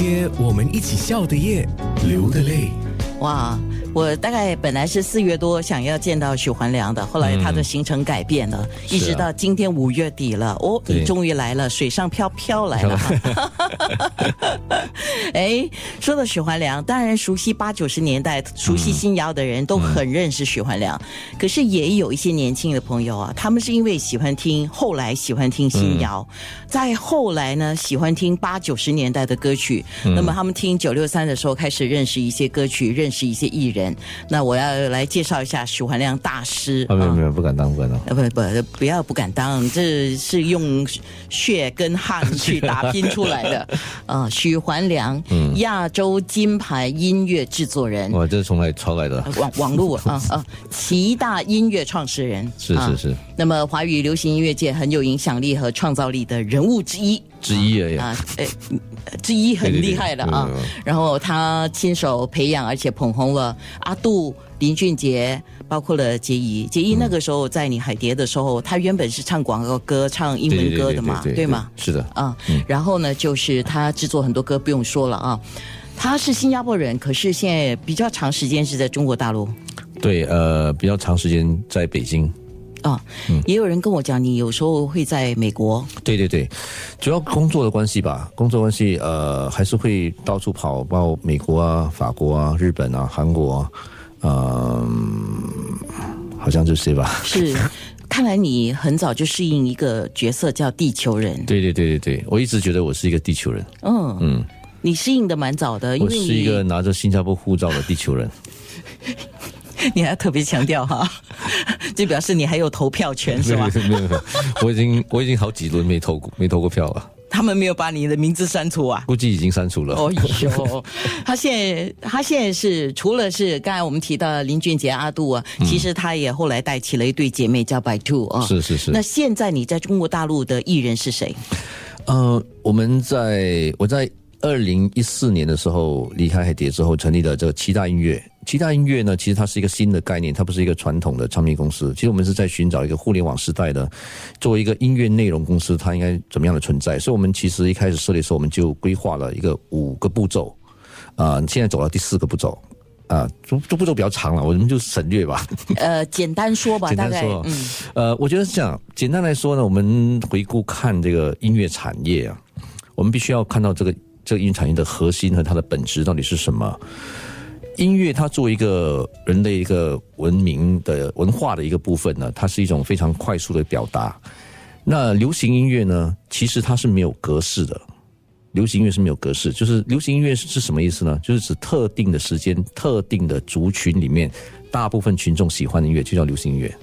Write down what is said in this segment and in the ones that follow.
些我们一起笑的夜，流的泪。哇，我大概本来是四月多想要见到许环良的，后来他的行程改变了，一直到今天五月底了，哦，你终于来了，水上飘飘来了。哎，说到许环良，当然熟悉八九十年代、熟悉新谣的人都很认识许环良，可是也有一些年轻的朋友啊，他们是因为喜欢听，后来喜欢听新谣，再后来呢喜欢听八九十年代的歌曲，那么他们听九六三的时候开始认识一些歌曲，认。识一些艺人，那我要来介绍一下许环亮大师。啊没有没有，不敢当，不敢当。啊，不不，不要不敢当，这是用血跟汗去打拼出来的。啊，许环良，亚洲金牌音乐制作人。哇，这是从哪里抄来的？网网络啊啊，七大音乐创始人。是是是。那么，华语流行音乐界很有影响力和创造力的人物之一。之一而已啊，诶，之一很厉害的啊。然后他亲手培养，而且捧红了阿杜、林俊杰，包括了杰怡。杰怡那个时候在你海蝶的时候，他原本是唱广告歌、唱英文歌的嘛，对吗？是的啊。然后呢，就是他制作很多歌，不用说了啊。他是新加坡人，可是现在比较长时间是在中国大陆。对，呃，比较长时间在北京。啊，也有人跟我讲，你有时候会在美国。对对对，主要工作的关系吧，工作关系，呃，还是会到处跑，包括美国啊、法国啊、日本啊、韩国啊，嗯，好像这些吧。是，看来你很早就适应一个角色，叫地球人。对对对对对，我一直觉得我是一个地球人。嗯嗯，你适应的蛮早的，因为是一个拿着新加坡护照的地球人。你还特别强调哈，就表示你还有投票权 是吗？没有没有，我已经我已经好几轮没投过没投过票了。他们没有把你的名字删除啊？估计已经删除了。哦哟，他现在他现在是除了是刚才我们提到林俊杰阿杜啊，其实他也后来带起了一对姐妹叫白兔啊。是是是。那现在你在中国大陆的艺人是谁？呃，我们在我在。二零一四年的时候离开海蝶之后，成立了这个七大音乐。七大音乐呢，其实它是一个新的概念，它不是一个传统的唱片公司。其实我们是在寻找一个互联网时代的，作为一个音乐内容公司，它应该怎么样的存在。所以，我们其实一开始设立的时候，我们就规划了一个五个步骤。啊，现在走到第四个步骤，啊，这这步骤比较长了，我们就省略吧。呃，简单说吧，简单说，嗯，呃，我觉得是这样。简单来说呢，我们回顾看这个音乐产业啊，我们必须要看到这个。这个音乐产业的核心和它的本质到底是什么？音乐它作为一个人的一个文明的文化的一个部分呢，它是一种非常快速的表达。那流行音乐呢，其实它是没有格式的。流行音乐是没有格式，就是流行音乐是什么意思呢？就是指特定的时间、特定的族群里面，大部分群众喜欢的音乐就叫流行音乐。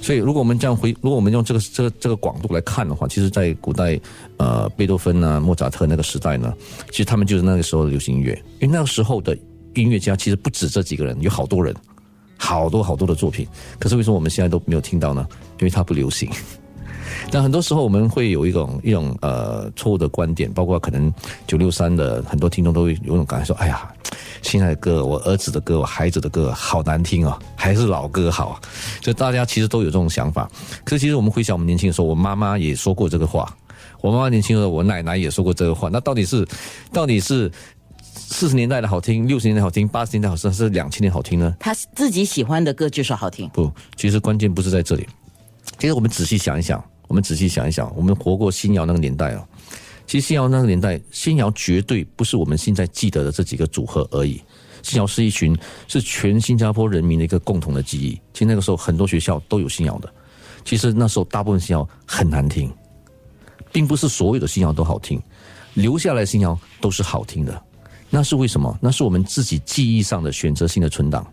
所以，如果我们这样回，如果我们用这个这个这个广度来看的话，其实，在古代，呃，贝多芬啊、莫扎特那个时代呢，其实他们就是那个时候的流行音乐。因为那个时候的音乐家其实不止这几个人，有好多人，好多好多的作品。可是为什么我们现在都没有听到呢？因为它不流行。但很多时候我们会有一种一种呃错误的观点，包括可能九六三的很多听众都会有种感觉说：“哎呀，现在的歌，我儿子的歌，我孩子的歌，好难听哦，还是老歌好。”就大家其实都有这种想法。可是其实我们回想我们年轻的时候，我妈妈也说过这个话，我妈妈年轻的时候，我奶奶也说过这个话。那到底是到底是四十年代的好听，六十年代好听，八十年代好听，还是两千年好听呢？他自己喜欢的歌就是好听。不，其实关键不是在这里。其实我们仔细想一想。我们仔细想一想，我们活过新谣那个年代啊，其实新谣那个年代，新谣绝对不是我们现在记得的这几个组合而已。新谣是一群，是全新加坡人民的一个共同的记忆。其实那个时候很多学校都有新谣的，其实那时候大部分新谣很难听，并不是所有的新谣都好听，留下来新谣都是好听的。那是为什么？那是我们自己记忆上的选择性的存档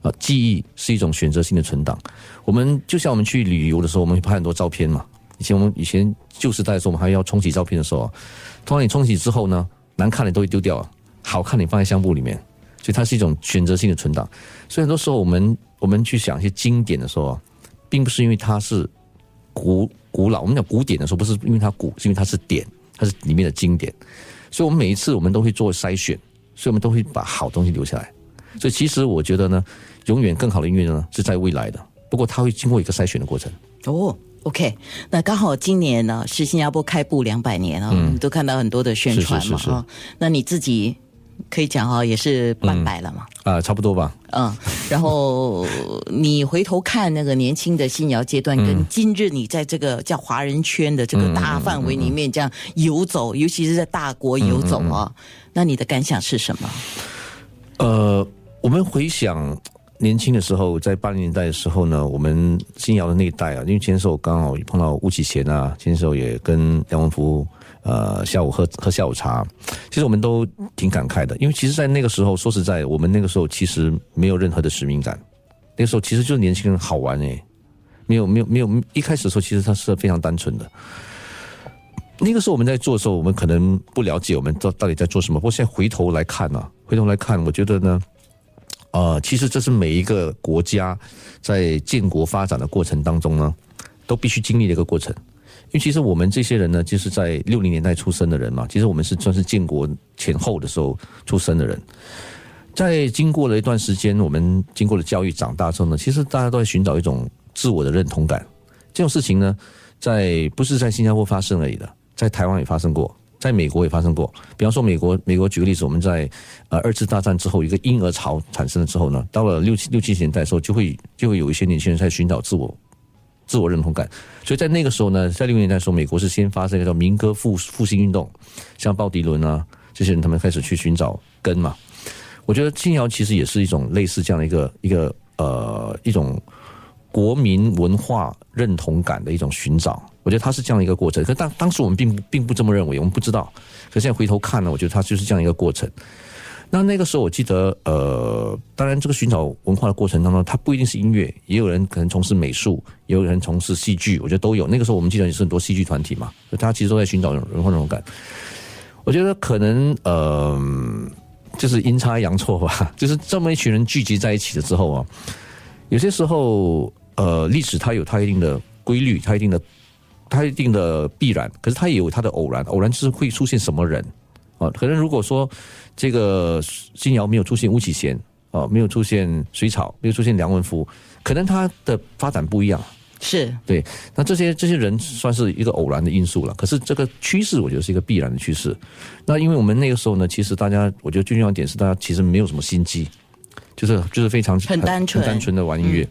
啊，记忆是一种选择性的存档。我们就像我们去旅游的时候，我们会拍很多照片嘛。以前我们以前旧时代的时候，我们还要冲洗照片的时候，通常你冲洗之后呢，难看的都会丢掉，好看你放在相簿里面，所以它是一种选择性的存档。所以很多时候我们我们去想一些经典的时候，并不是因为它是古古老，我们讲古典的时候，不是因为它古，是因为它是典，它是里面的经典。所以我们每一次我们都会做筛选，所以我们都会把好东西留下来。所以其实我觉得呢，永远更好的音乐呢是在未来的，不过它会经过一个筛选的过程。哦。OK，那刚好今年呢是新加坡开埠两百年啊，我们都看到很多的宣传嘛是是是是啊。那你自己可以讲哈，也是半百了嘛，啊、差不多吧。嗯。然后你回头看那个年轻的新谣阶段，嗯跟今日你在这个叫华人圈的这个大范围里面这样游走，尤其是在大国游走嗯啊，那你的感想是什么？呃，我们回想年轻的时候，在八零年代的时候呢，我们新谣的那一代啊，因为前时候刚好碰到巫启贤啊，前时候也跟梁文福呃下午喝喝下午茶，其实我们都挺感慨的，因为其实，在那个时候，说实在，我们那个时候其实没有任何的使命感，那个时候其实就是年轻人好玩诶、没有没有没有，一开始的时候其实他是非常单纯的。那个时候我们在做的时候，我们可能不了解我们到到底在做什么。不过现在回头来看呢、回头来看，我觉得呢，呃，其实这是每一个国家在建国发展的过程当中呢，都必须经历的一个过程。因为其实我们这些人呢，就是在六零年代出生的人嘛，其实我们是算是建国前后的时候出生的人。在经过了一段时间，我们经过了教育长大之后呢，其实大家都在寻找一种自我的认同感。这种事情呢，在不是在新加坡发生而已的，在台湾也发生过，在美国也发生过。比方说美国，美国举个例子，我们在呃二次大战之后，一个婴儿潮产生了之后呢，到了六七六七十年代的时候，就会就会有一些年轻人在寻找自我自我认同感。所以在那个时候呢，在六零年代的时候，美国是先发生一个叫民歌复复兴运动，像鲍迪伦啊这些人，他们开始去寻找根嘛。我觉得新谣其实也是一种类似这样的一个一个呃一种国民文化认同感的一种寻找。我觉得它是这样一个过程。可当当时我们并不并不这么认为，我们不知道。可现在回头看呢，我觉得它就是这样一个过程。那那个时候，我记得，呃，当然这个寻找文化的过程当中，它不一定是音乐，也有人可能从事美术，也有人从事戏剧，我觉得都有。那个时候我们记得也是很多戏剧团体嘛，就大家其实都在寻找文化认同感。我觉得可能，呃，就是阴差阳错吧，就是这么一群人聚集在一起了之后啊，有些时候，呃，历史它有它一定的规律，它一定的它一定的必然，可是它也有它的偶然，偶然就是会出现什么人啊？可能如果说这个新谣没有出现巫启贤啊，没有出现水草，没有出现梁文福，可能他的发展不一样。是对，那这些这些人算是一个偶然的因素了。可是这个趋势，我觉得是一个必然的趋势。那因为我们那个时候呢，其实大家，我觉得最重要的点是，大家其实没有什么心机，就是就是非常很单纯单纯的玩音乐，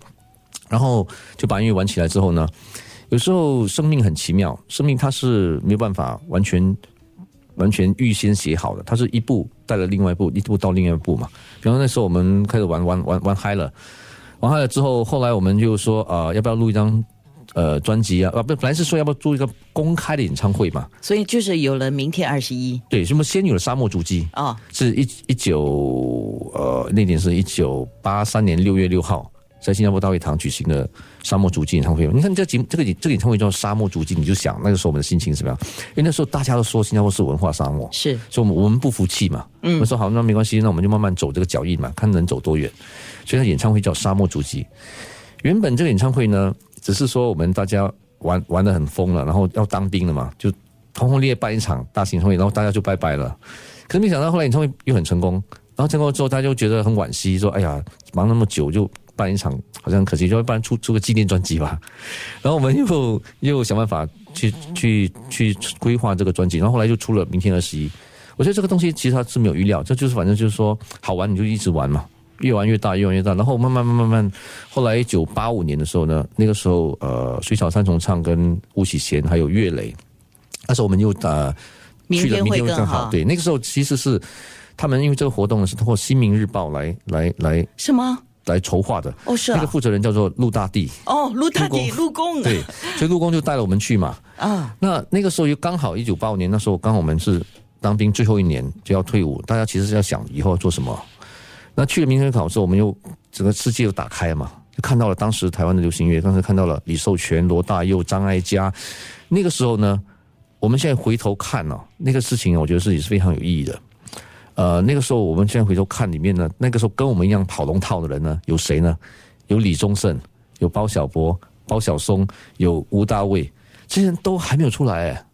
然后就把音乐玩起来之后呢，有时候生命很奇妙，生命它是没有办法完全完全预先写好的，它是一步带了另外一步，一步到另外一步嘛。比方那时候我们开始玩玩玩玩嗨了。玩嗨了之后，后来我们就说，呃，要不要录一张呃专辑啊？啊，不，本来是说要不要做一个公开的演唱会嘛？所以就是有了明天二十一对，什么先有了沙漠足迹，哦，是一一九呃那年是一九八三年六月六号，在新加坡大会堂举行的沙漠足迹演唱会。你看这节这个这个演唱会叫沙漠足迹，你就想那个时候我们的心情是什么样？因为那时候大家都说新加坡是文化沙漠，是所以我们我们不服气嘛，嗯，我们说好，那没关系，那我们就慢慢走这个脚印嘛，看能走多远。所以他演唱会叫《沙漠足迹》。原本这个演唱会呢，只是说我们大家玩玩的很疯了，然后要当兵了嘛，就轰轰烈烈办一场大型演唱会，然后大家就拜拜了。可是没想到后来演唱会又很成功，然后成功之后大家就觉得很惋惜，说：“哎呀，忙那么久就办一场，好像可惜，就要不然出出个纪念专辑吧。”然后我们又 又想办法去去去规划这个专辑，然后后来就出了《明天二十一》。我觉得这个东西其实它是没有预料，这就是反正就是说好玩你就一直玩嘛，越玩越大，越玩越大。然后慢慢慢慢慢慢，后来一九八五年的时候呢，那个时候呃，水草三重唱跟巫启贤还有岳雷，那时候我们又呃明去了，明天会更好。对，那个时候其实是他们因为这个活动呢是通过《新民日报》来来来是吗？来筹划的。哦，是啊那个，负责人叫做陆大地，哦，陆大帝陆陆公，对，所以陆公就带了我们去嘛。啊，那那个时候又刚好一九八五年，那时候刚好我们是当兵最后一年就要退伍，大家其实是要想以后要做什么。那去了民生考之后，我们又整个世界又打开嘛，就看到了当时台湾的流行乐，当时看到了李寿全、罗大佑、张艾嘉。那个时候呢，我们现在回头看呢、那个事情我觉得是也是非常有意义的。呃，那个时候我们现在回头看里面呢，那个时候跟我们一样跑龙套的人呢，有谁呢？有李宗盛，有包小柏、包小松，有吴大卫，这些人都还没有出来哎，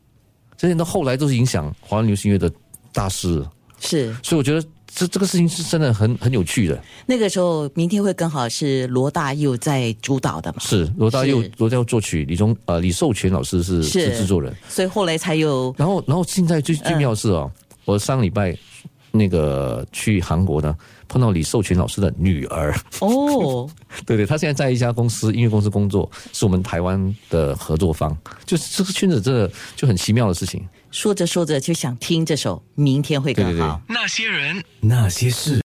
这些人都后来都是影响华人流行乐的大师。是所以我觉得这这个事情是真的很很有趣的。那个时候，明天会更好是罗大佑在主导的嘛？是罗大佑罗大佑作曲，李宗呃李寿全老师是是是制作人。所以后来才有然后然后现在最最妙的是哦，我上礼拜那个去韩国呢，碰到李寿全老师的女儿。哦，对对，他现在在一家公司音乐公司工作，是我们台湾的合作方。就是这个圈子真的就很奇妙的事情。说着说着就想听这首《明天会更好》。对对对那些人，那些事。